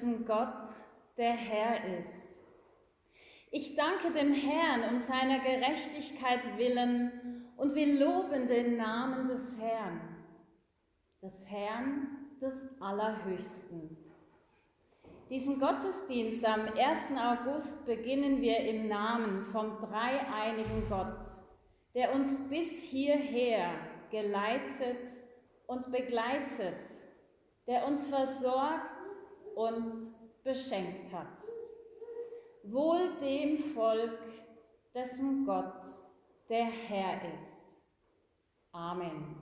Dessen Gott der Herr ist. Ich danke dem Herrn um seiner Gerechtigkeit willen und will loben den Namen des Herrn, des Herrn des Allerhöchsten. Diesen Gottesdienst am 1. August beginnen wir im Namen vom dreieinigen Gott, der uns bis hierher geleitet und begleitet, der uns versorgt und beschenkt hat. Wohl dem Volk, dessen Gott der Herr ist. Amen.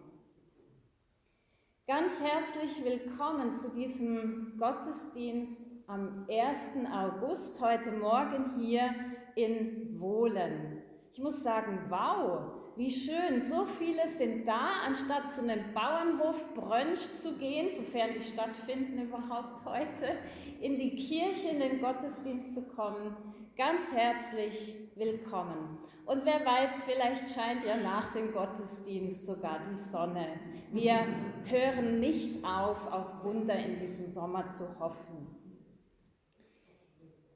Ganz herzlich willkommen zu diesem Gottesdienst am 1. August, heute Morgen hier in Wohlen. Ich muss sagen, wow, wie schön, so viele sind da, anstatt zu einem Bauernhof Brönsch zu gehen, sofern die stattfinden überhaupt heute, in die Kirche, in den Gottesdienst zu kommen. Ganz herzlich willkommen. Und wer weiß, vielleicht scheint ja nach dem Gottesdienst sogar die Sonne. Wir hören nicht auf, auf Wunder in diesem Sommer zu hoffen.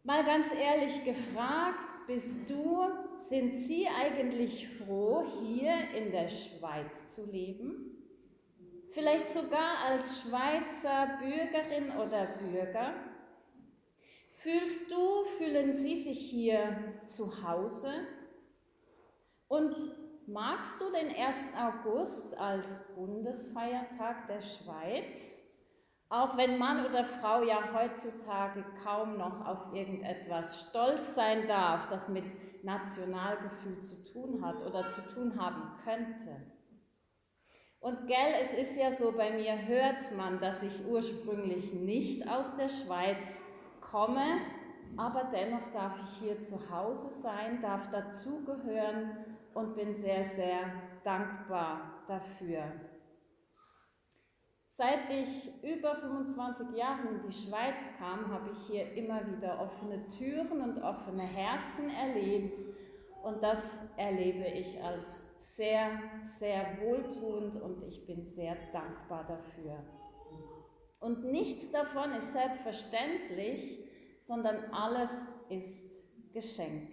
Mal ganz ehrlich gefragt, bist du, sind Sie eigentlich froh, hier in der Schweiz zu leben? Vielleicht sogar als Schweizer Bürgerin oder Bürger? Fühlst du, fühlen Sie sich hier zu Hause? Und magst du den 1. August als Bundesfeiertag der Schweiz? Auch wenn Mann oder Frau ja heutzutage kaum noch auf irgendetwas stolz sein darf, das mit Nationalgefühl zu tun hat oder zu tun haben könnte. Und gell, es ist ja so, bei mir hört man, dass ich ursprünglich nicht aus der Schweiz komme, aber dennoch darf ich hier zu Hause sein, darf dazugehören und bin sehr, sehr dankbar dafür. Seit ich über 25 Jahre in die Schweiz kam, habe ich hier immer wieder offene Türen und offene Herzen erlebt. Und das erlebe ich als sehr, sehr wohltuend und ich bin sehr dankbar dafür. Und nichts davon ist selbstverständlich, sondern alles ist Geschenk.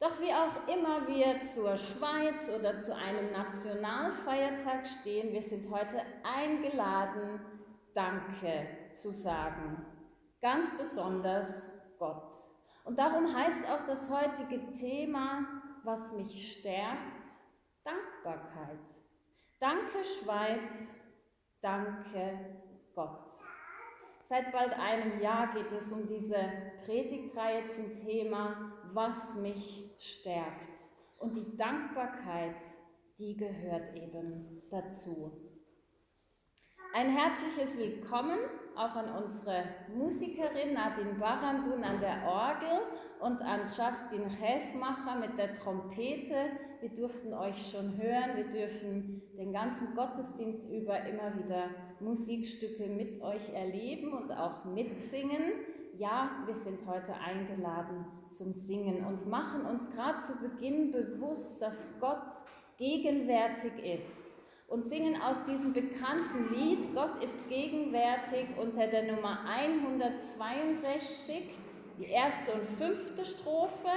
Doch wie auch immer wir zur Schweiz oder zu einem Nationalfeiertag stehen, wir sind heute eingeladen, Danke zu sagen. Ganz besonders Gott. Und darum heißt auch das heutige Thema, was mich stärkt, Dankbarkeit. Danke Schweiz, danke Gott. Seit bald einem Jahr geht es um diese Predigtreihe zum Thema, was mich stärkt. Und die Dankbarkeit, die gehört eben dazu. Ein herzliches Willkommen auch an unsere Musikerin Nadine Barandun an der Orgel und an Justin Hessmacher mit der Trompete. Wir durften euch schon hören, wir dürfen den ganzen Gottesdienst über immer wieder Musikstücke mit euch erleben und auch mitsingen. Ja, wir sind heute eingeladen zum Singen und machen uns gerade zu Beginn bewusst, dass Gott gegenwärtig ist und singen aus diesem bekannten Lied Gott ist gegenwärtig unter der Nummer 162, die erste und fünfte Strophe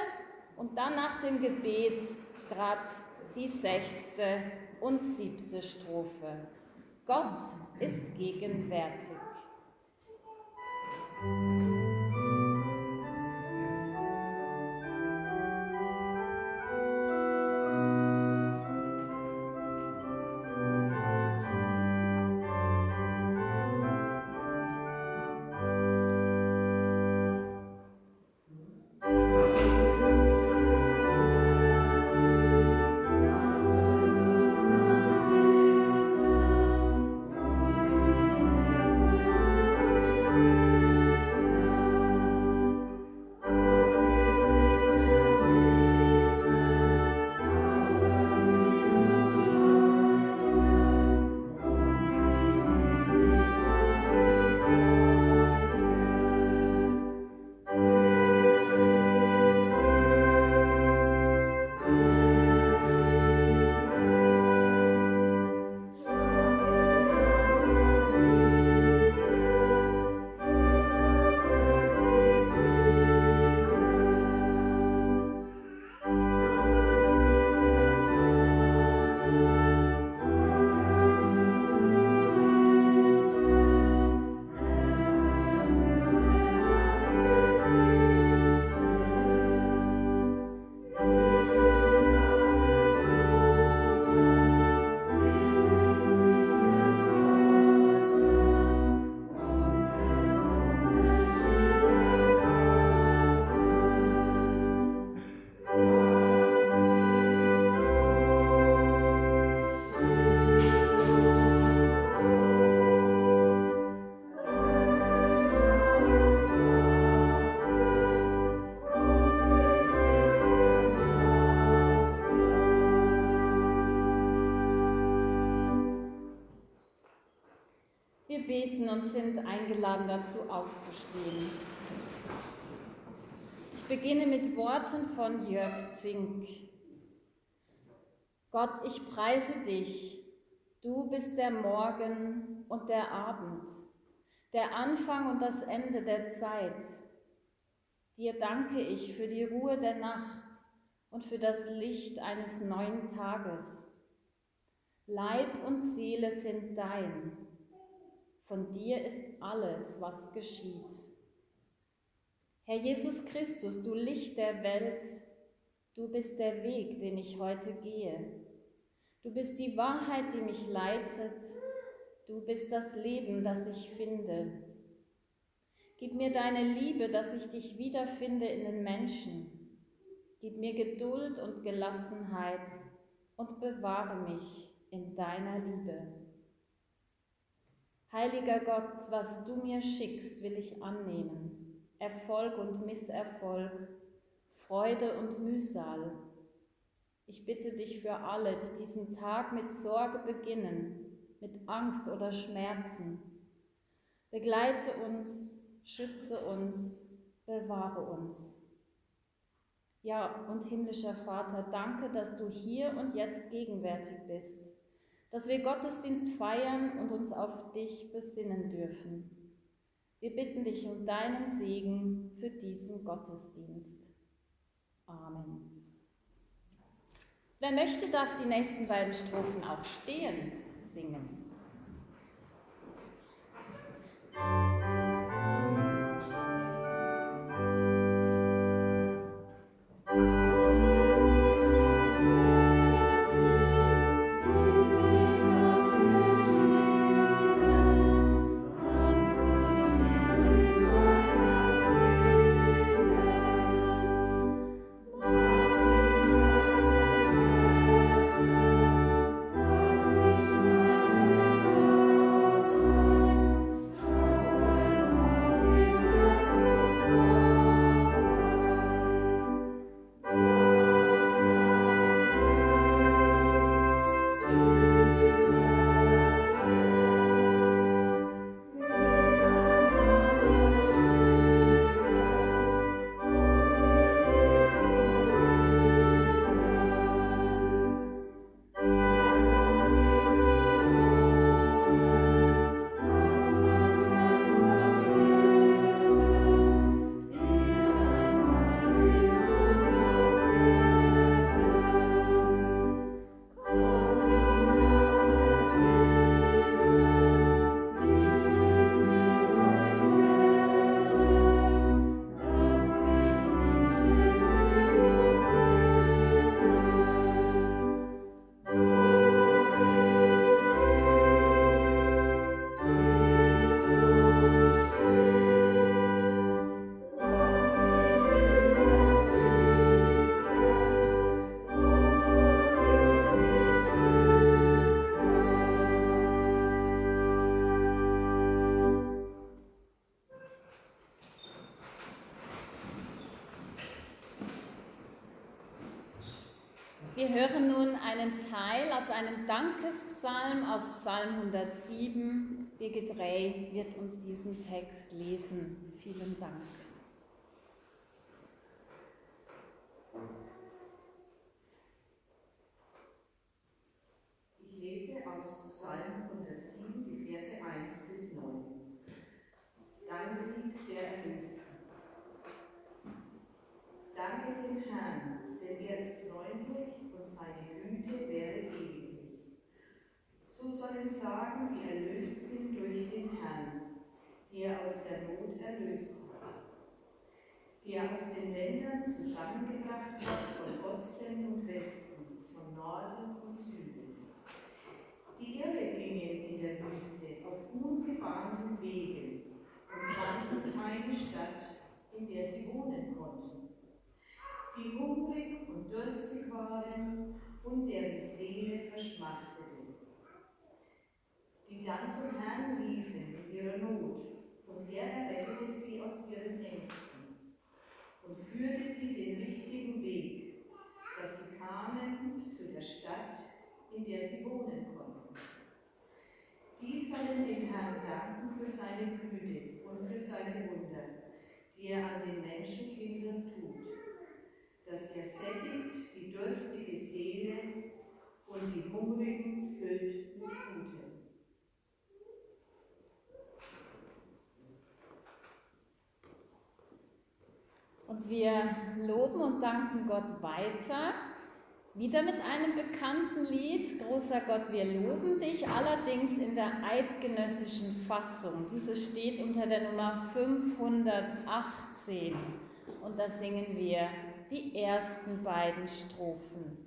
und dann nach dem Gebet gerade die sechste und siebte Strophe. Gott ist gegenwärtig. Beten und sind eingeladen dazu aufzustehen. Ich beginne mit Worten von Jörg Zink. Gott, ich preise dich. Du bist der Morgen und der Abend, der Anfang und das Ende der Zeit. Dir danke ich für die Ruhe der Nacht und für das Licht eines neuen Tages. Leib und Seele sind dein. Von dir ist alles, was geschieht. Herr Jesus Christus, du Licht der Welt, du bist der Weg, den ich heute gehe. Du bist die Wahrheit, die mich leitet. Du bist das Leben, das ich finde. Gib mir deine Liebe, dass ich dich wiederfinde in den Menschen. Gib mir Geduld und Gelassenheit und bewahre mich in deiner Liebe. Heiliger Gott, was du mir schickst, will ich annehmen. Erfolg und Misserfolg, Freude und Mühsal. Ich bitte dich für alle, die diesen Tag mit Sorge beginnen, mit Angst oder Schmerzen. Begleite uns, schütze uns, bewahre uns. Ja, und himmlischer Vater, danke, dass du hier und jetzt gegenwärtig bist dass wir Gottesdienst feiern und uns auf dich besinnen dürfen. Wir bitten dich um deinen Segen für diesen Gottesdienst. Amen. Wer möchte, darf die nächsten beiden Strophen auch stehend singen. Wir hören nun einen Teil aus einem Dankespsalm aus Psalm 107. Birgit Rey wird uns diesen Text lesen. Vielen Dank. Ich lese aus Psalm 107 die Verse 1 bis 9. Danklied der Erlösten. Danke dem Herrn, denn er ist freundlich Güte wäre ewiglich. So sollen sagen, die erlöst sind durch den Herrn, der aus der Not erlöst hat, der aus den Ländern zusammengebracht hat von Osten und Westen, von Norden und Süden. Die Irre gingen in der Wüste auf ungebahnten Wegen und fanden keine Stadt, in der sie wohnen konnten. Die hungrig und durstig waren und deren Seele verschmachtete, die dann zum Herrn riefen in ihrer Not, und er errettete sie aus ihren Ängsten und führte sie den richtigen Weg, dass sie kamen zu der Stadt, in der sie wohnen konnten. Die sollen dem Herrn danken für seine Güte und für seine Wunder, die er an den Menschenkindern tut, dass er sättigt die durstige Seele und die Hungrigen füllt mit Gutem. Und wir loben und danken Gott weiter wieder mit einem bekannten Lied, Großer Gott, wir loben dich, allerdings in der eidgenössischen Fassung. Dieses steht unter der Nummer 518 und da singen wir die ersten beiden Strophen.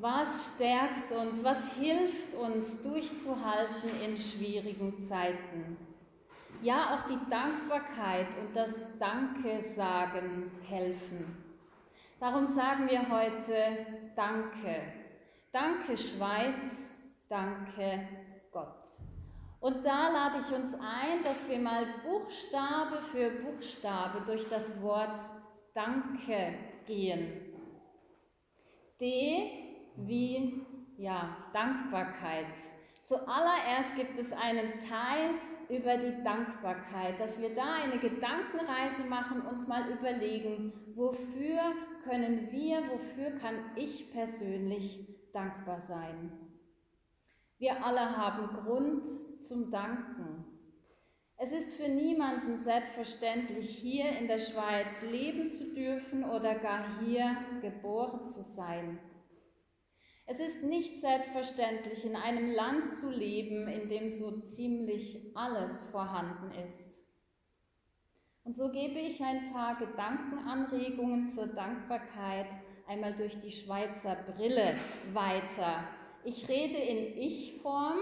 Was stärkt uns, was hilft uns durchzuhalten in schwierigen Zeiten? Ja, auch die Dankbarkeit und das Danke sagen helfen. Darum sagen wir heute Danke. Danke Schweiz, danke Gott. Und da lade ich uns ein, dass wir mal Buchstabe für Buchstabe durch das Wort Danke gehen. D wie ja, Dankbarkeit. Zuallererst gibt es einen Teil über die Dankbarkeit, dass wir da eine Gedankenreise machen, uns mal überlegen, wofür können wir, wofür kann ich persönlich dankbar sein. Wir alle haben Grund zum Danken. Es ist für niemanden selbstverständlich, hier in der Schweiz leben zu dürfen oder gar hier geboren zu sein. Es ist nicht selbstverständlich, in einem Land zu leben, in dem so ziemlich alles vorhanden ist. Und so gebe ich ein paar Gedankenanregungen zur Dankbarkeit einmal durch die Schweizer Brille weiter. Ich rede in Ich-Form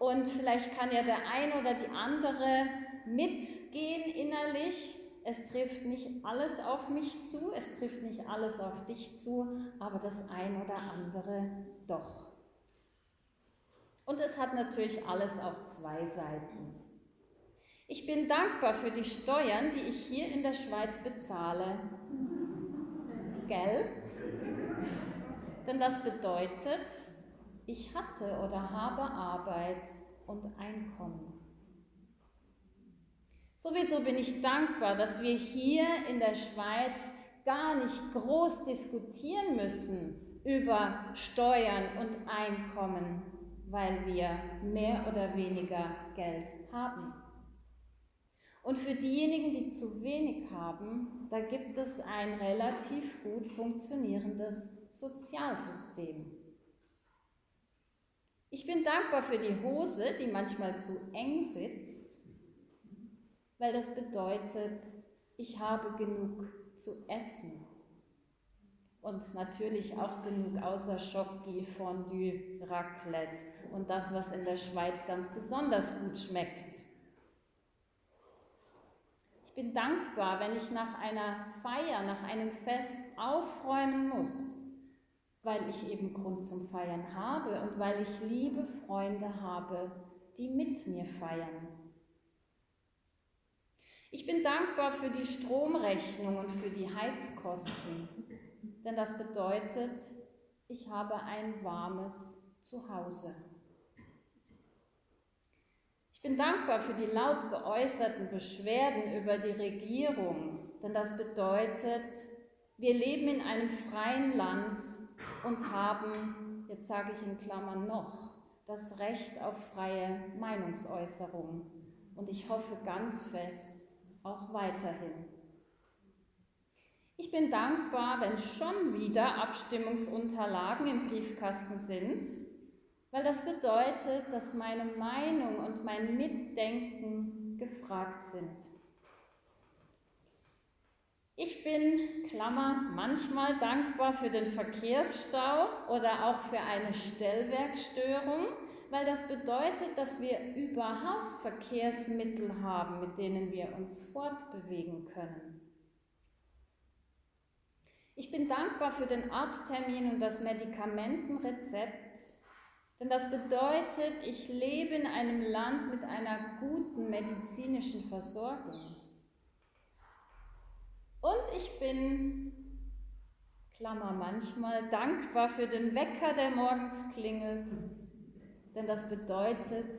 und vielleicht kann ja der eine oder die andere mitgehen innerlich es trifft nicht alles auf mich zu, es trifft nicht alles auf dich zu, aber das ein oder andere doch. Und es hat natürlich alles auch zwei Seiten. Ich bin dankbar für die Steuern, die ich hier in der Schweiz bezahle. Gell? Denn das bedeutet, ich hatte oder habe Arbeit und Einkommen. Sowieso bin ich dankbar, dass wir hier in der Schweiz gar nicht groß diskutieren müssen über Steuern und Einkommen, weil wir mehr oder weniger Geld haben. Und für diejenigen, die zu wenig haben, da gibt es ein relativ gut funktionierendes Sozialsystem. Ich bin dankbar für die Hose, die manchmal zu eng sitzt weil das bedeutet, ich habe genug zu essen. Und natürlich auch genug außer Schocki, Fondue, Raclette und das, was in der Schweiz ganz besonders gut schmeckt. Ich bin dankbar, wenn ich nach einer Feier, nach einem Fest aufräumen muss, weil ich eben Grund zum Feiern habe und weil ich liebe Freunde habe, die mit mir feiern. Ich bin dankbar für die Stromrechnung und für die Heizkosten, denn das bedeutet, ich habe ein warmes Zuhause. Ich bin dankbar für die laut geäußerten Beschwerden über die Regierung, denn das bedeutet, wir leben in einem freien Land und haben, jetzt sage ich in Klammern noch, das Recht auf freie Meinungsäußerung. Und ich hoffe ganz fest, auch weiterhin. Ich bin dankbar, wenn schon wieder Abstimmungsunterlagen im Briefkasten sind, weil das bedeutet, dass meine Meinung und mein Mitdenken gefragt sind. Ich bin, Klammer, manchmal dankbar für den Verkehrsstau oder auch für eine Stellwerkstörung, weil das bedeutet, dass wir überhaupt Verkehrsmittel haben, mit denen wir uns fortbewegen können. Ich bin dankbar für den Arzttermin und das Medikamentenrezept, denn das bedeutet, ich lebe in einem Land mit einer guten medizinischen Versorgung. Und ich bin, Klammer manchmal, dankbar für den Wecker, der morgens klingelt denn das bedeutet,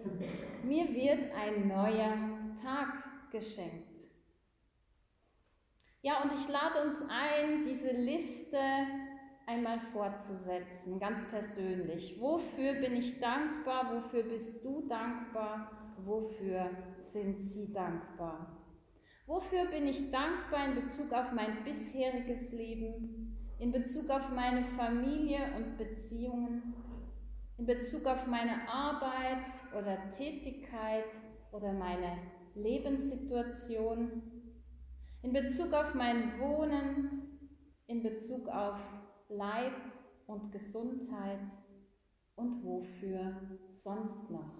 mir wird ein neuer Tag geschenkt. Ja, und ich lade uns ein, diese Liste einmal fortzusetzen, ganz persönlich. Wofür bin ich dankbar? Wofür bist du dankbar? Wofür sind sie dankbar? Wofür bin ich dankbar in Bezug auf mein bisheriges Leben, in Bezug auf meine Familie und Beziehungen? In Bezug auf meine Arbeit oder Tätigkeit oder meine Lebenssituation, in Bezug auf mein Wohnen, in Bezug auf Leib und Gesundheit und wofür sonst noch.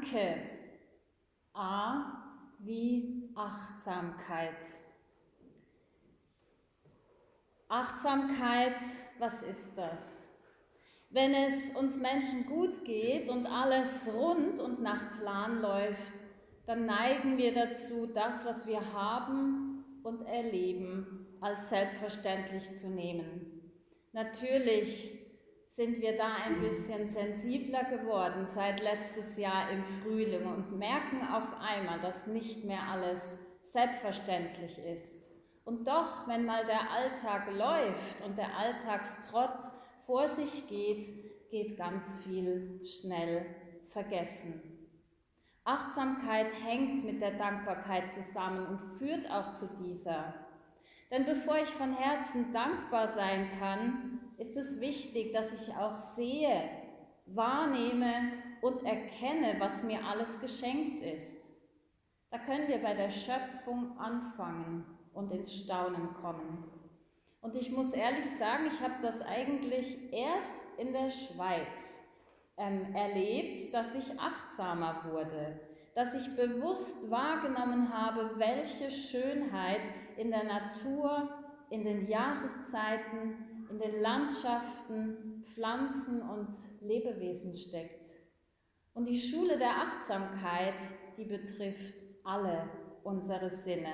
Danke. A wie Achtsamkeit. Achtsamkeit, was ist das? Wenn es uns Menschen gut geht und alles rund und nach Plan läuft, dann neigen wir dazu, das, was wir haben und erleben, als selbstverständlich zu nehmen. Natürlich sind wir da ein bisschen sensibler geworden seit letztes Jahr im Frühling und merken auf einmal, dass nicht mehr alles selbstverständlich ist. Und doch, wenn mal der Alltag läuft und der Alltagstrott vor sich geht, geht ganz viel schnell vergessen. Achtsamkeit hängt mit der Dankbarkeit zusammen und führt auch zu dieser. Denn bevor ich von Herzen dankbar sein kann, ist es wichtig, dass ich auch sehe, wahrnehme und erkenne, was mir alles geschenkt ist. Da können wir bei der Schöpfung anfangen und ins Staunen kommen. Und ich muss ehrlich sagen, ich habe das eigentlich erst in der Schweiz ähm, erlebt, dass ich achtsamer wurde, dass ich bewusst wahrgenommen habe, welche Schönheit in der Natur, in den Jahreszeiten, in den Landschaften, Pflanzen und Lebewesen steckt. Und die Schule der Achtsamkeit, die betrifft alle unsere Sinne.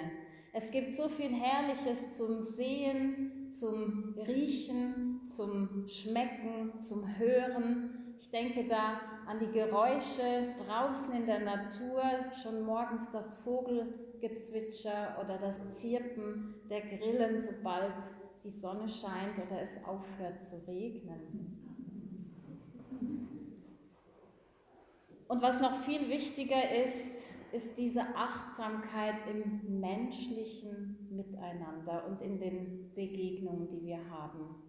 Es gibt so viel Herrliches zum Sehen, zum Riechen, zum Schmecken, zum Hören. Ich denke da an die Geräusche draußen in der Natur, schon morgens das Vogelgezwitscher oder das Zirpen der Grillen, sobald die Sonne scheint oder es aufhört zu regnen. Und was noch viel wichtiger ist, ist diese Achtsamkeit im menschlichen Miteinander und in den Begegnungen, die wir haben.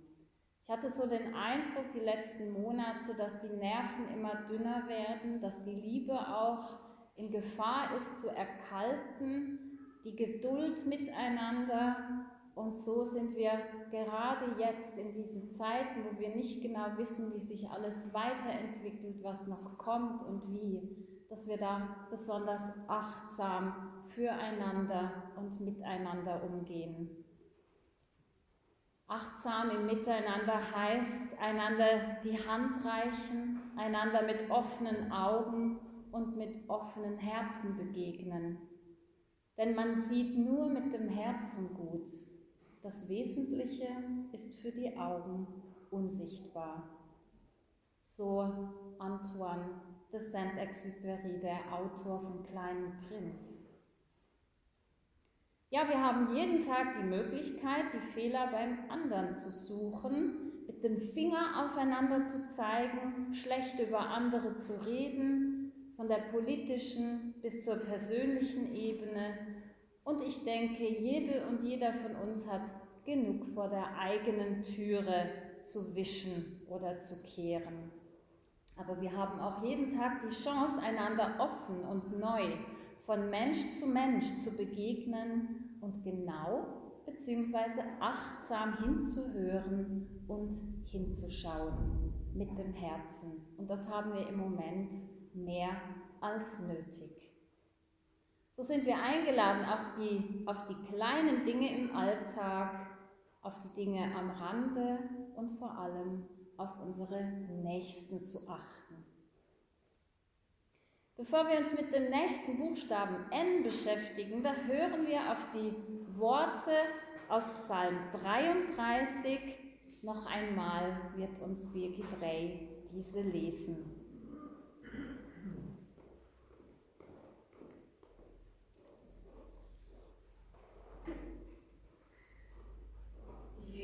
Ich hatte so den Eindruck die letzten Monate, dass die Nerven immer dünner werden, dass die Liebe auch in Gefahr ist zu erkalten, die Geduld miteinander und so sind wir gerade jetzt in diesen Zeiten, wo wir nicht genau wissen, wie sich alles weiterentwickelt, was noch kommt und wie, dass wir da besonders achtsam füreinander und miteinander umgehen. Achtsam im Miteinander heißt, einander die Hand reichen, einander mit offenen Augen und mit offenen Herzen begegnen. Denn man sieht nur mit dem Herzen gut das Wesentliche ist für die Augen unsichtbar. So Antoine de Saint-Exupéry, der Autor vom Kleinen Prinz. Ja, wir haben jeden Tag die Möglichkeit, die Fehler beim anderen zu suchen, mit dem Finger aufeinander zu zeigen, schlecht über andere zu reden, von der politischen bis zur persönlichen Ebene. Und ich denke, jede und jeder von uns hat genug vor der eigenen Türe zu wischen oder zu kehren. Aber wir haben auch jeden Tag die Chance, einander offen und neu von Mensch zu Mensch zu begegnen und genau bzw. achtsam hinzuhören und hinzuschauen mit dem Herzen. Und das haben wir im Moment mehr als nötig. So sind wir eingeladen, auch die, auf die kleinen Dinge im Alltag auf die Dinge am Rande und vor allem auf unsere Nächsten zu achten. Bevor wir uns mit dem nächsten Buchstaben N beschäftigen, da hören wir auf die Worte aus Psalm 33. Noch einmal wird uns Birgit Rey diese lesen.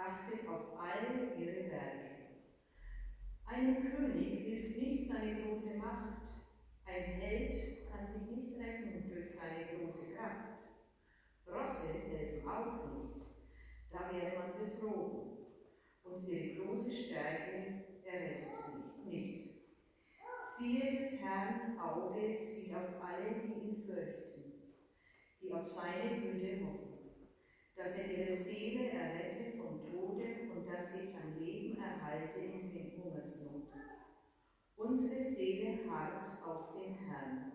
achtet auf alle ihre Werke. Ein König hilft nicht seine große Macht, ein Held kann sich nicht retten durch seine große Kraft. Rosse helfen auch nicht, da wäre man betrogen. Und ihre große Stärke errettet mich nicht. Siehe des Herrn Auge sieht auf alle, die ihn fürchten, die auf seine Güte hoffen, dass er ihre Seele errette vom Tode und dass sie am Leben erhalte in Hungersnot. Unsere Seele harrt auf den Herrn.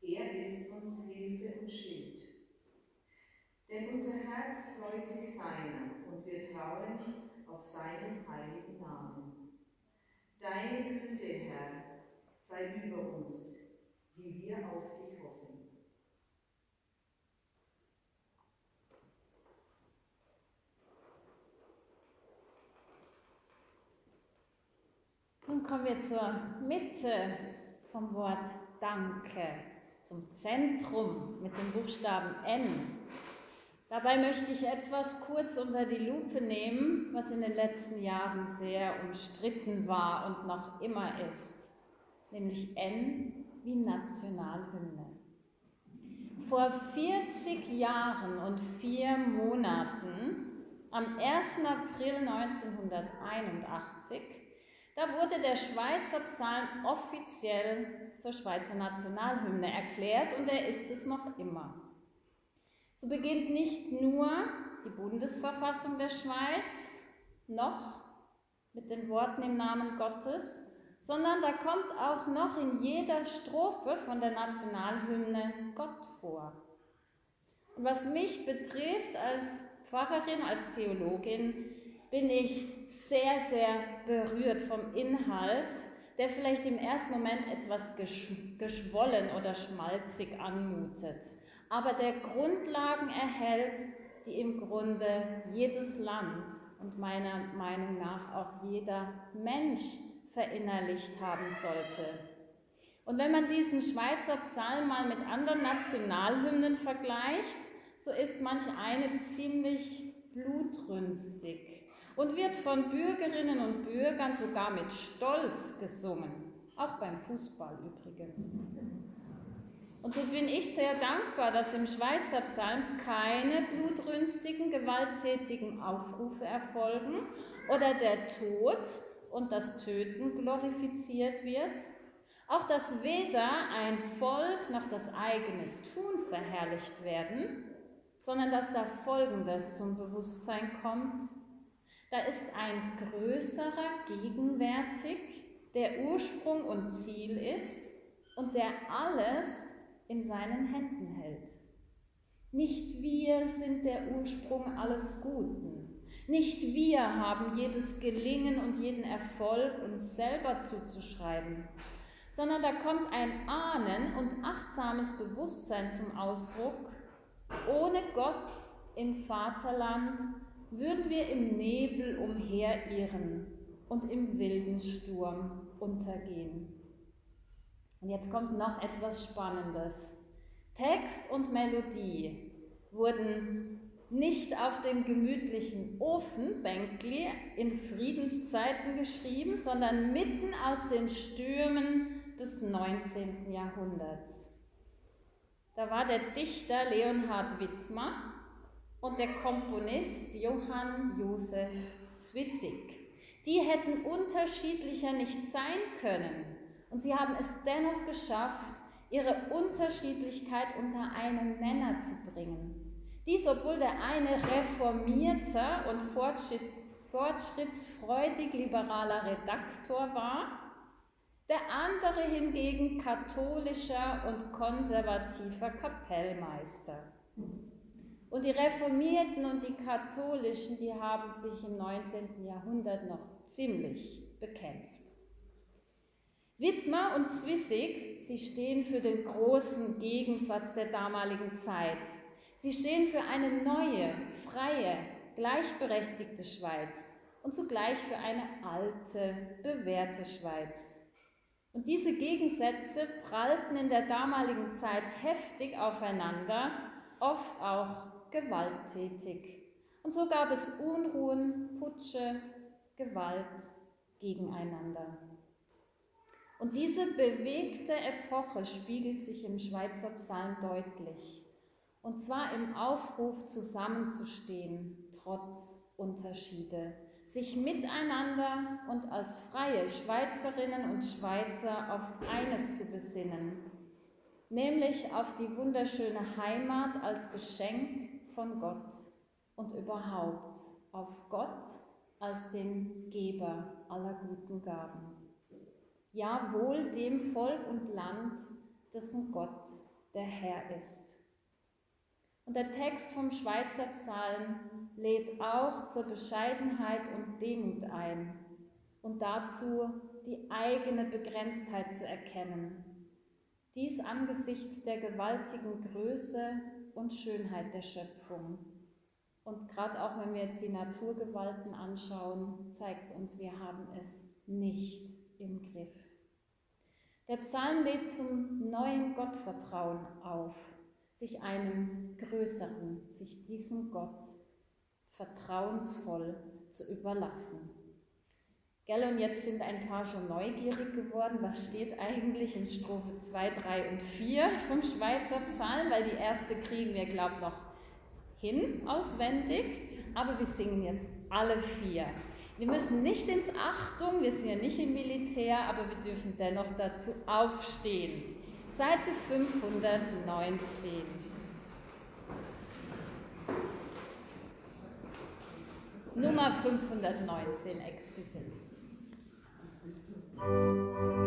Er ist uns Hilfe und Schild. Denn unser Herz freut sich seiner und wir trauen auf seinen heiligen Namen. Deine Güte, Herr, sei über uns, die wir auf dich hoffen. Nun kommen wir zur Mitte vom Wort Danke, zum Zentrum mit dem Buchstaben N. Dabei möchte ich etwas kurz unter die Lupe nehmen, was in den letzten Jahren sehr umstritten war und noch immer ist, nämlich N wie Nationalhymne. Vor 40 Jahren und vier Monaten, am 1. April 1981, da wurde der Schweizer Psalm offiziell zur Schweizer Nationalhymne erklärt und er ist es noch immer. So beginnt nicht nur die Bundesverfassung der Schweiz noch mit den Worten im Namen Gottes, sondern da kommt auch noch in jeder Strophe von der Nationalhymne Gott vor. Und was mich betrifft als Pfarrerin, als Theologin, bin ich sehr, sehr berührt vom Inhalt, der vielleicht im ersten Moment etwas geschwollen oder schmalzig anmutet aber der Grundlagen erhält, die im Grunde jedes Land und meiner Meinung nach auch jeder Mensch verinnerlicht haben sollte. Und wenn man diesen Schweizer Psalm mal mit anderen Nationalhymnen vergleicht, so ist manch eine ziemlich blutrünstig und wird von Bürgerinnen und Bürgern sogar mit Stolz gesungen, auch beim Fußball übrigens. Und so bin ich sehr dankbar, dass im Schweizer Psalm keine blutrünstigen, gewalttätigen Aufrufe erfolgen oder der Tod und das Töten glorifiziert wird. Auch dass weder ein Volk noch das eigene Tun verherrlicht werden, sondern dass da Folgendes zum Bewusstsein kommt. Da ist ein größerer gegenwärtig, der Ursprung und Ziel ist und der alles in seinen Händen hält. Nicht wir sind der Ursprung alles Guten. Nicht wir haben jedes Gelingen und jeden Erfolg uns selber zuzuschreiben, sondern da kommt ein Ahnen und achtsames Bewusstsein zum Ausdruck. Ohne Gott im Vaterland würden wir im Nebel umherirren und im wilden Sturm untergehen. Und jetzt kommt noch etwas Spannendes. Text und Melodie wurden nicht auf den gemütlichen Ofenbänkli in Friedenszeiten geschrieben, sondern mitten aus den Stürmen des 19. Jahrhunderts. Da war der Dichter Leonhard Wittmer und der Komponist Johann Josef Zwissig. Die hätten unterschiedlicher nicht sein können. Und sie haben es dennoch geschafft, ihre Unterschiedlichkeit unter einen Nenner zu bringen. Dies, obwohl der eine reformierter und fortschrittsfreudig liberaler Redaktor war, der andere hingegen katholischer und konservativer Kapellmeister. Und die Reformierten und die Katholischen, die haben sich im 19. Jahrhundert noch ziemlich bekämpft. Wittmer und Zwissig, sie stehen für den großen Gegensatz der damaligen Zeit. Sie stehen für eine neue, freie, gleichberechtigte Schweiz und zugleich für eine alte, bewährte Schweiz. Und diese Gegensätze prallten in der damaligen Zeit heftig aufeinander, oft auch gewalttätig. Und so gab es Unruhen, Putsche, Gewalt gegeneinander. Und diese bewegte Epoche spiegelt sich im Schweizer Psalm deutlich. Und zwar im Aufruf, zusammenzustehen, trotz Unterschiede, sich miteinander und als freie Schweizerinnen und Schweizer auf eines zu besinnen, nämlich auf die wunderschöne Heimat als Geschenk von Gott und überhaupt auf Gott als den Geber aller guten Gaben. Ja, wohl dem Volk und Land, dessen Gott der Herr ist. Und der Text vom Schweizer Psalm lädt auch zur Bescheidenheit und Demut ein und dazu die eigene Begrenztheit zu erkennen. Dies angesichts der gewaltigen Größe und Schönheit der Schöpfung. Und gerade auch wenn wir jetzt die Naturgewalten anschauen, zeigt es uns, wir haben es nicht im Griff. Der Psalm lädt zum neuen Gottvertrauen auf, sich einem größeren, sich diesem Gott vertrauensvoll zu überlassen. Gell, und jetzt sind ein paar schon neugierig geworden, was steht eigentlich in Strophe 2, 3 und 4 vom Schweizer Psalm, weil die erste kriegen wir, glaube ich, noch hin auswendig, aber wir singen jetzt alle vier. Wir müssen nicht ins Achtung, wir sind ja nicht im Militär, aber wir dürfen dennoch dazu aufstehen. Seite 519. Nummer 519, exquisit. Música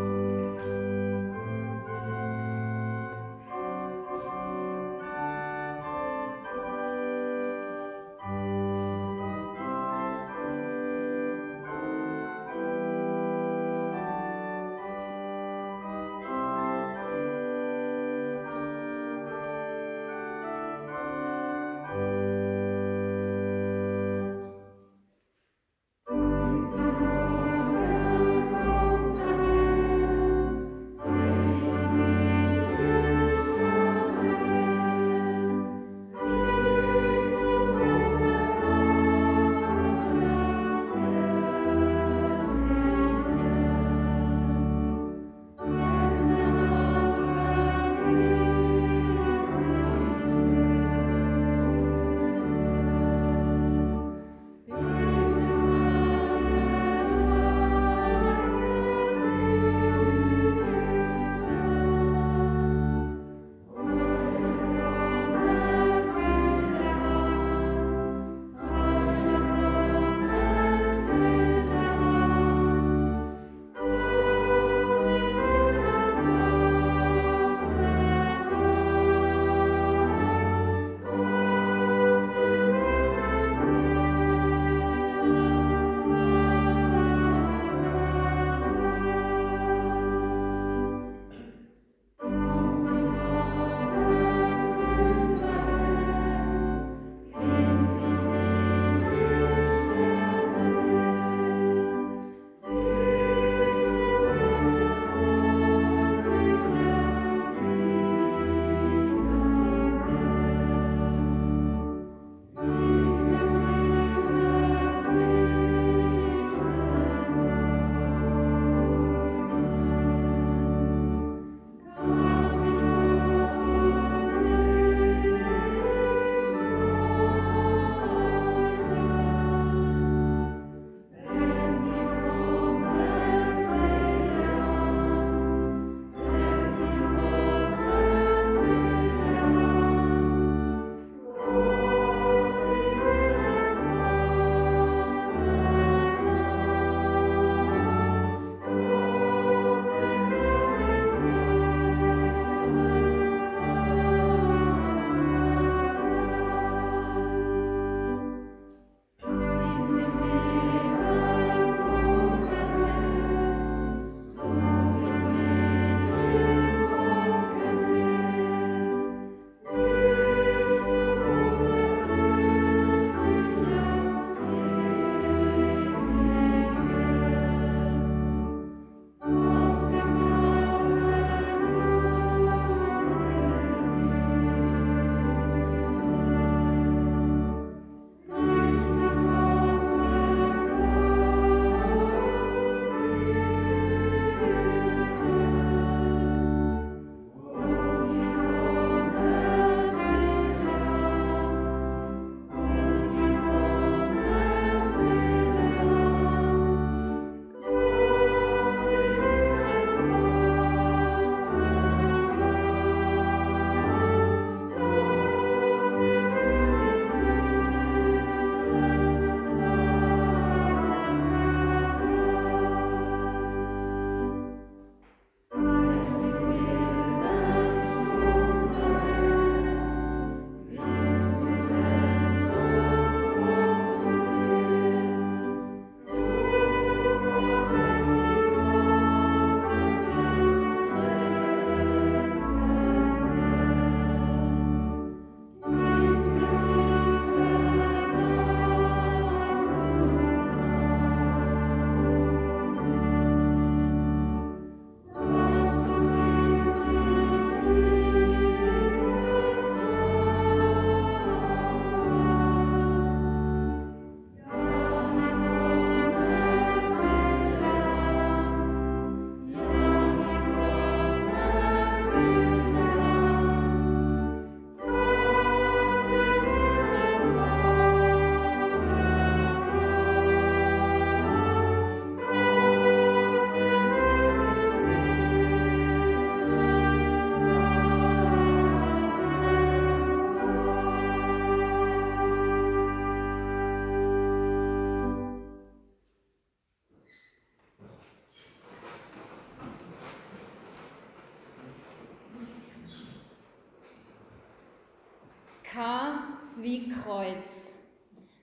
wie Kreuz.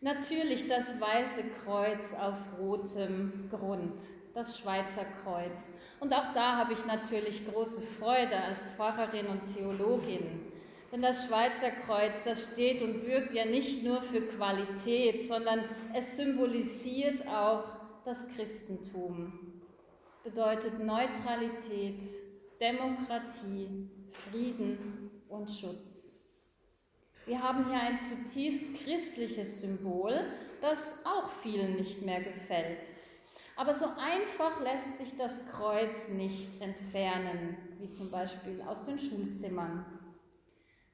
Natürlich das weiße Kreuz auf rotem Grund, das Schweizer Kreuz. Und auch da habe ich natürlich große Freude als Pfarrerin und Theologin. Denn das Schweizer Kreuz, das steht und bürgt ja nicht nur für Qualität, sondern es symbolisiert auch das Christentum. Es bedeutet Neutralität, Demokratie, Frieden und Schutz. Wir haben hier ein zutiefst christliches Symbol, das auch vielen nicht mehr gefällt. Aber so einfach lässt sich das Kreuz nicht entfernen, wie zum Beispiel aus den Schulzimmern.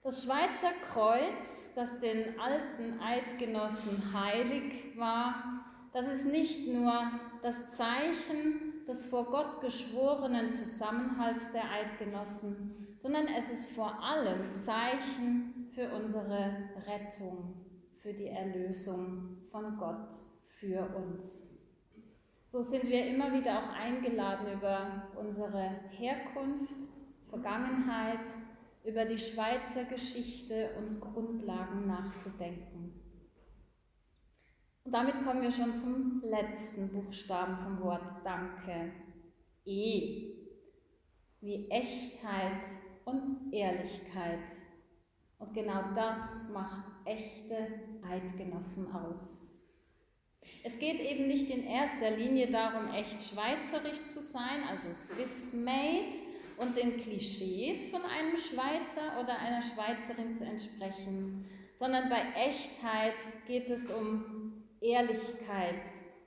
Das Schweizer Kreuz, das den alten Eidgenossen heilig war, das ist nicht nur das Zeichen des vor Gott geschworenen Zusammenhalts der Eidgenossen, sondern es ist vor allem Zeichen für unsere Rettung, für die Erlösung von Gott für uns. So sind wir immer wieder auch eingeladen, über unsere Herkunft, Vergangenheit, über die Schweizer Geschichte und Grundlagen nachzudenken. Und damit kommen wir schon zum letzten Buchstaben vom Wort Danke. E wie Echtheit und Ehrlichkeit. Und genau das macht echte Eidgenossen aus. Es geht eben nicht in erster Linie darum, echt schweizerisch zu sein, also Swiss-made, und den Klischees von einem Schweizer oder einer Schweizerin zu entsprechen, sondern bei Echtheit geht es um Ehrlichkeit,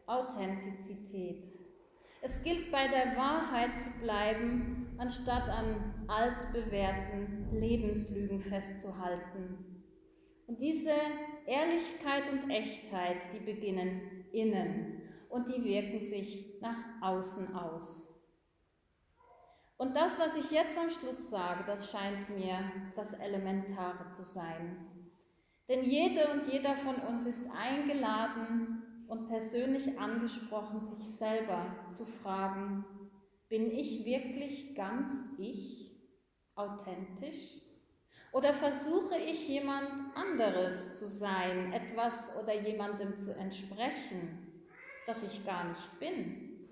Authentizität. Es gilt bei der Wahrheit zu bleiben, anstatt an altbewährten Lebenslügen festzuhalten. Und diese Ehrlichkeit und Echtheit, die beginnen innen und die wirken sich nach außen aus. Und das, was ich jetzt am Schluss sage, das scheint mir das Elementare zu sein. Denn jede und jeder von uns ist eingeladen und persönlich angesprochen, sich selber zu fragen, bin ich wirklich ganz ich, authentisch? Oder versuche ich jemand anderes zu sein, etwas oder jemandem zu entsprechen, das ich gar nicht bin?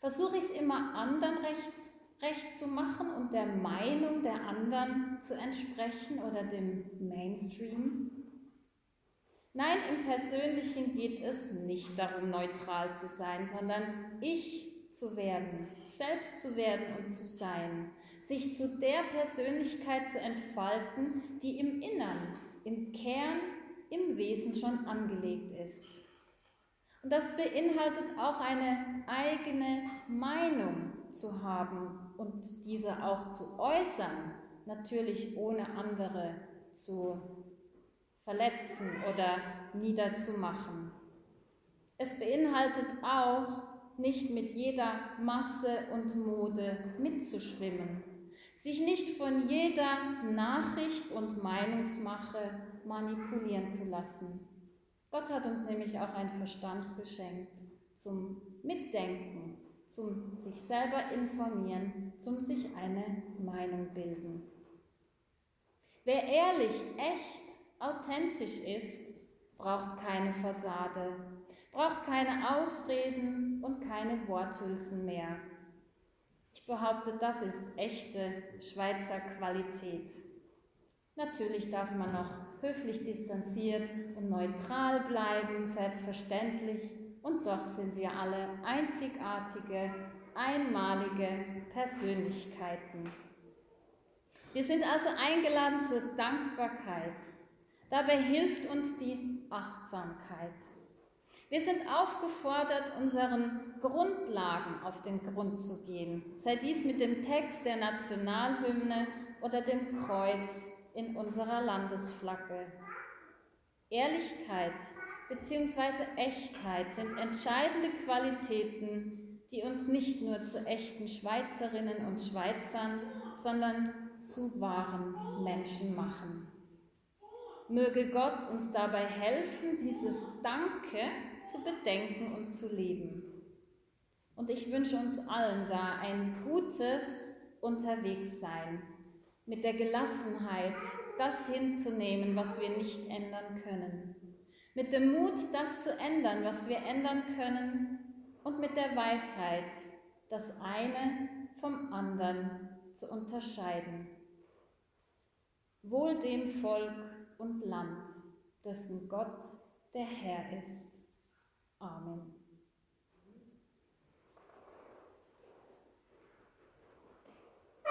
Versuche ich es immer anderen recht recht zu machen und der Meinung der anderen zu entsprechen oder dem Mainstream? Nein, im Persönlichen geht es nicht darum, neutral zu sein, sondern ich zu werden, selbst zu werden und zu sein, sich zu der Persönlichkeit zu entfalten, die im Innern, im Kern, im Wesen schon angelegt ist. Und das beinhaltet auch eine eigene Meinung zu haben und diese auch zu äußern, natürlich ohne andere zu verletzen oder niederzumachen. Es beinhaltet auch, nicht mit jeder Masse und Mode mitzuschwimmen, sich nicht von jeder Nachricht und Meinungsmache manipulieren zu lassen. Gott hat uns nämlich auch einen Verstand geschenkt zum Mitdenken, zum sich selber informieren, zum sich eine Meinung bilden. Wer ehrlich, echt, authentisch ist, braucht keine Fassade, braucht keine Ausreden und keine Worthülsen mehr. Ich behaupte, das ist echte Schweizer Qualität. Natürlich darf man noch höflich distanziert und neutral bleiben, selbstverständlich, und doch sind wir alle einzigartige, einmalige Persönlichkeiten. Wir sind also eingeladen zur Dankbarkeit. Dabei hilft uns die Achtsamkeit. Wir sind aufgefordert, unseren Grundlagen auf den Grund zu gehen, sei dies mit dem Text der Nationalhymne oder dem Kreuz in unserer Landesflagge. Ehrlichkeit bzw. Echtheit sind entscheidende Qualitäten, die uns nicht nur zu echten Schweizerinnen und Schweizern, sondern zu wahren Menschen machen. Möge Gott uns dabei helfen, dieses Danke zu bedenken und zu leben. Und ich wünsche uns allen da ein gutes Unterwegssein mit der Gelassenheit, das hinzunehmen, was wir nicht ändern können, mit dem Mut, das zu ändern, was wir ändern können und mit der Weisheit, das eine vom anderen zu unterscheiden. Wohl dem Volk und Land, dessen Gott der Herr ist. Amen.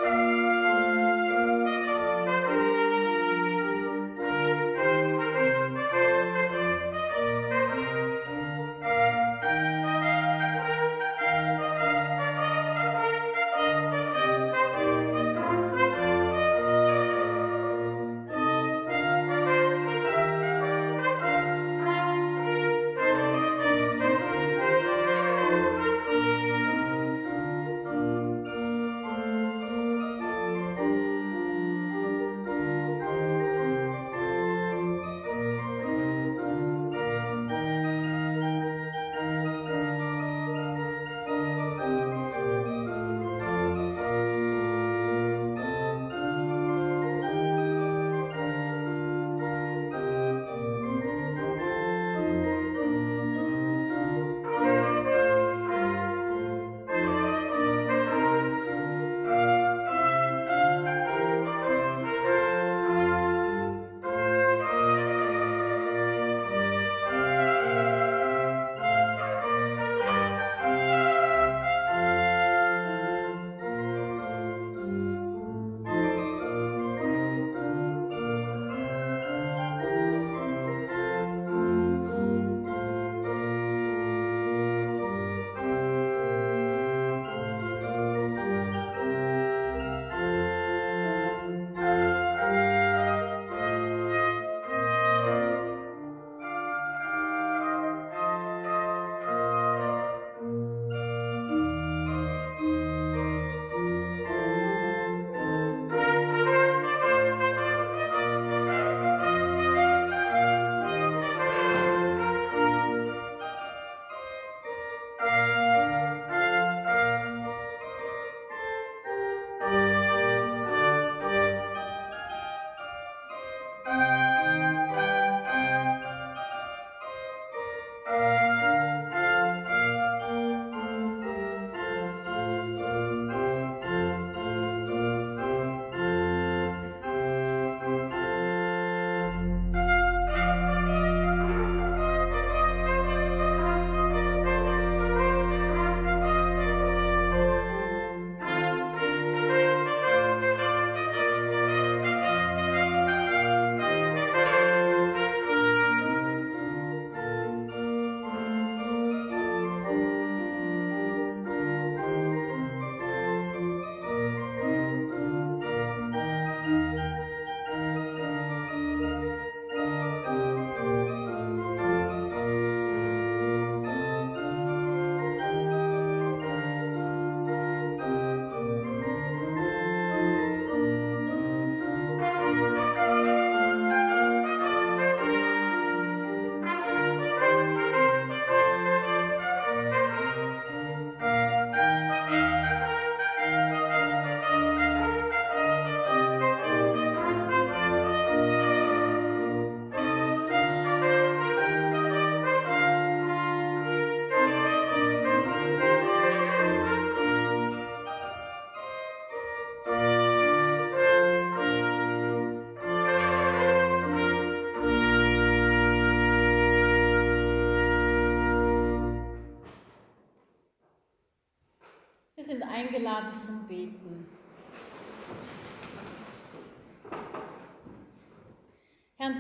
eingeladen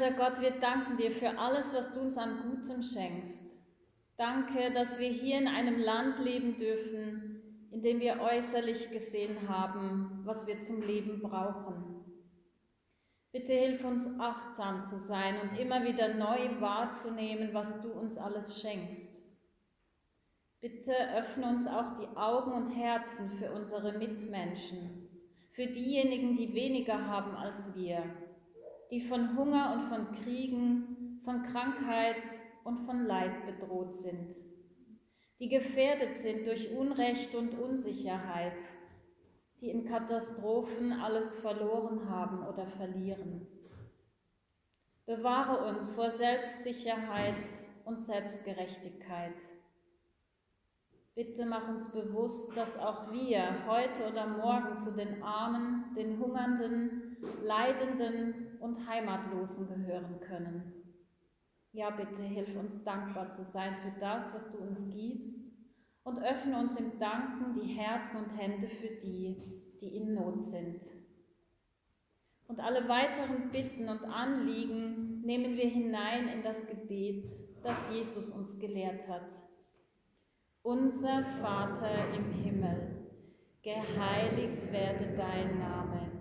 Unser Gott, wir danken dir für alles, was du uns an Gutem schenkst. Danke, dass wir hier in einem Land leben dürfen, in dem wir äußerlich gesehen haben, was wir zum Leben brauchen. Bitte hilf uns achtsam zu sein und immer wieder neu wahrzunehmen, was du uns alles schenkst. Bitte öffne uns auch die Augen und Herzen für unsere Mitmenschen, für diejenigen, die weniger haben als wir, die von Hunger und von Kriegen, von Krankheit und von Leid bedroht sind, die gefährdet sind durch Unrecht und Unsicherheit, die in Katastrophen alles verloren haben oder verlieren. Bewahre uns vor Selbstsicherheit und Selbstgerechtigkeit. Bitte mach uns bewusst, dass auch wir heute oder morgen zu den Armen, den Hungernden, Leidenden und Heimatlosen gehören können. Ja, bitte hilf uns dankbar zu sein für das, was du uns gibst und öffne uns im Danken die Herzen und Hände für die, die in Not sind. Und alle weiteren Bitten und Anliegen nehmen wir hinein in das Gebet, das Jesus uns gelehrt hat. Unser Vater im Himmel, geheiligt werde dein Name,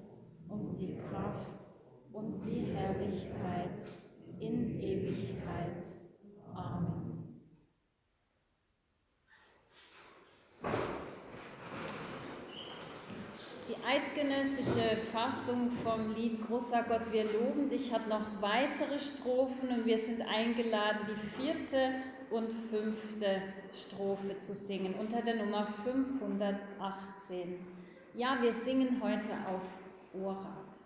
und die Kraft und die Herrlichkeit in Ewigkeit. Amen. Die eidgenössische Fassung vom Lied Großer Gott, wir loben dich hat noch weitere Strophen und wir sind eingeladen, die vierte und fünfte Strophe zu singen unter der Nummer 518. Ja, wir singen heute auf o arrate.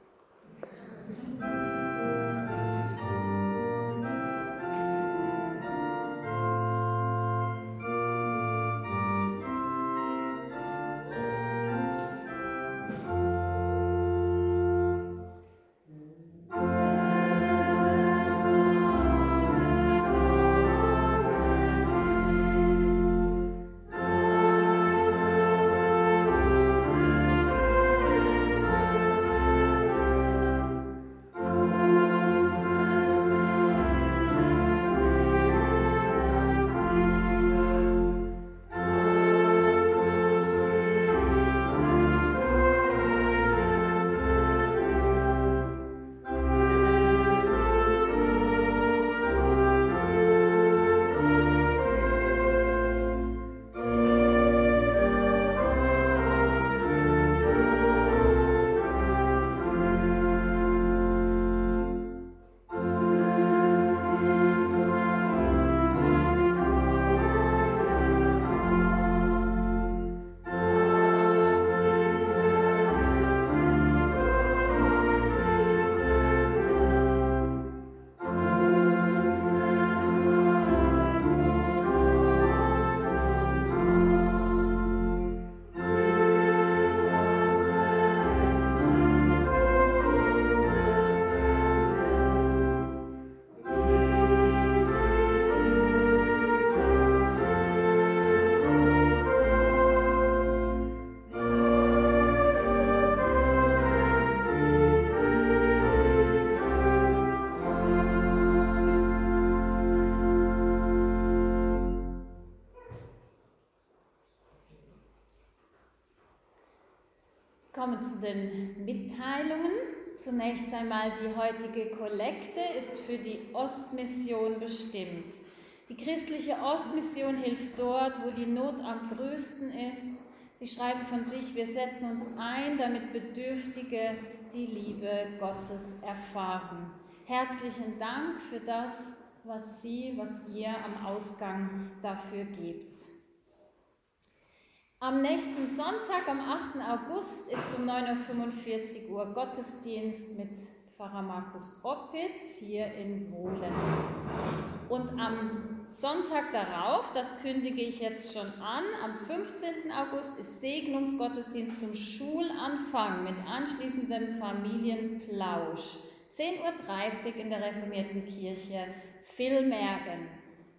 Kommen zu den Mitteilungen. Zunächst einmal die heutige Kollekte ist für die Ostmission bestimmt. Die christliche Ostmission hilft dort, wo die Not am größten ist. Sie schreiben von sich, wir setzen uns ein, damit Bedürftige die Liebe Gottes erfahren. Herzlichen Dank für das, was Sie, was ihr am Ausgang dafür gebt. Am nächsten Sonntag, am 8. August, ist um 9.45 Uhr Gottesdienst mit Pfarrer Markus Oppitz hier in Wohlen. Und am Sonntag darauf, das kündige ich jetzt schon an, am 15. August ist Segnungsgottesdienst zum Schulanfang mit anschließendem Familienplausch. 10.30 Uhr in der reformierten Kirche Villmergen.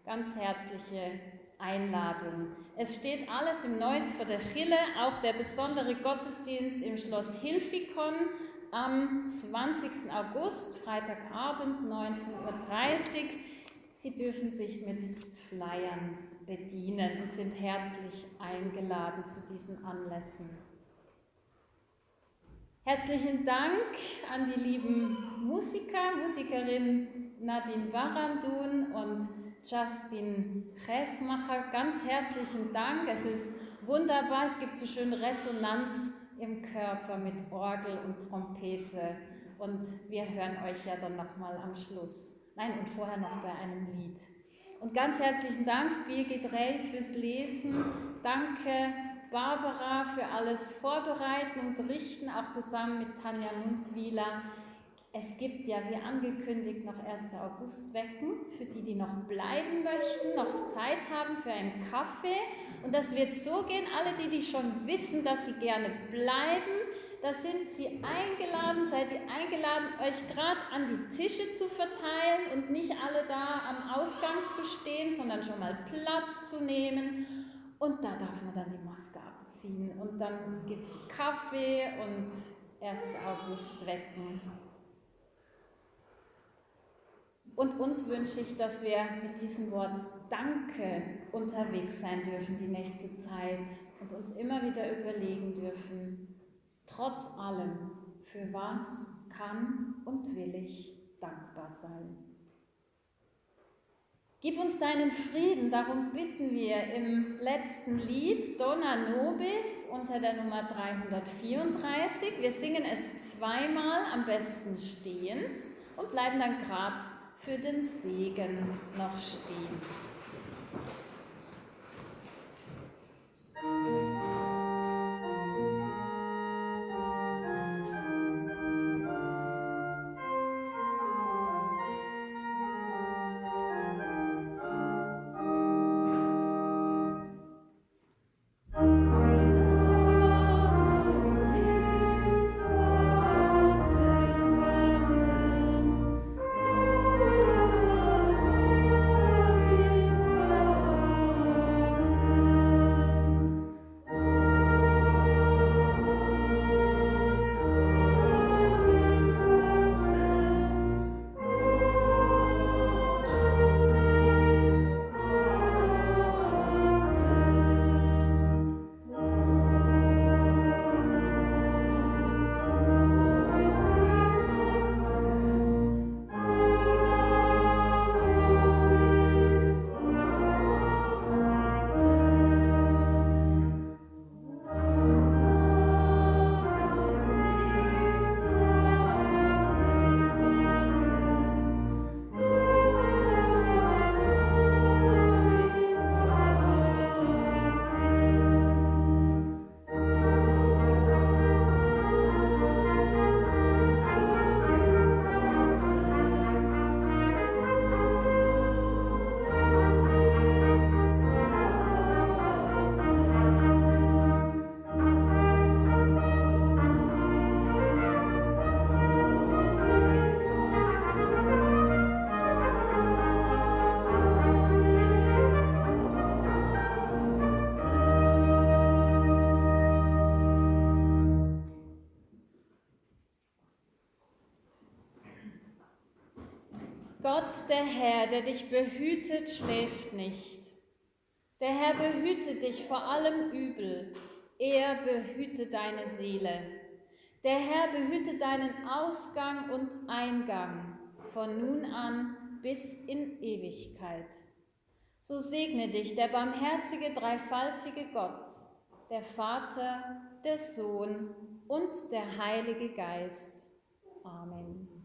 Ganz herzliche Einladung. Es steht alles im Neues für der Chille, auch der besondere Gottesdienst im Schloss Hilfikon am 20. August, Freitagabend 19.30 Uhr. Sie dürfen sich mit Flyern bedienen und sind herzlich eingeladen zu diesen Anlässen. Herzlichen Dank an die lieben Musiker, Musikerin Nadine Barandun und Justin Chesmacher. Ganz herzlichen Dank. Es ist wunderbar. Es gibt so schön Resonanz im Körper mit Orgel und Trompete. Und wir hören euch ja dann nochmal am Schluss. Nein, und vorher noch bei einem Lied. Und ganz herzlichen Dank, Birgit Rey, fürs Lesen. Danke Barbara für alles Vorbereiten und Richten, auch zusammen mit Tanja Mundwieler. Es gibt ja, wie angekündigt, noch 1. August Wecken, für die, die noch bleiben möchten, noch Zeit haben für einen Kaffee. Und das wird so gehen, alle, die, die schon wissen, dass sie gerne bleiben, da sind Sie eingeladen, seid ihr eingeladen, euch gerade an die Tische zu verteilen und nicht alle da am Ausgang zu stehen, sondern schon mal Platz zu nehmen und da darf man dann die Maske abziehen. Und dann gibt es Kaffee und 1. August wecken. Und uns wünsche ich, dass wir mit diesem Wort Danke unterwegs sein dürfen die nächste Zeit und uns immer wieder überlegen dürfen, trotz allem, für was kann und will ich dankbar sein. Gib uns deinen Frieden, darum bitten wir im letzten Lied Donna Nobis unter der Nummer 334. Wir singen es zweimal, am besten stehend und bleiben dann gerade für den Segen noch stehen. Der Herr, der dich behütet, schläft nicht. Der Herr behüte dich vor allem Übel. Er behüte deine Seele. Der Herr behüte deinen Ausgang und Eingang von nun an bis in Ewigkeit. So segne dich der barmherzige, dreifaltige Gott, der Vater, der Sohn und der Heilige Geist. Amen.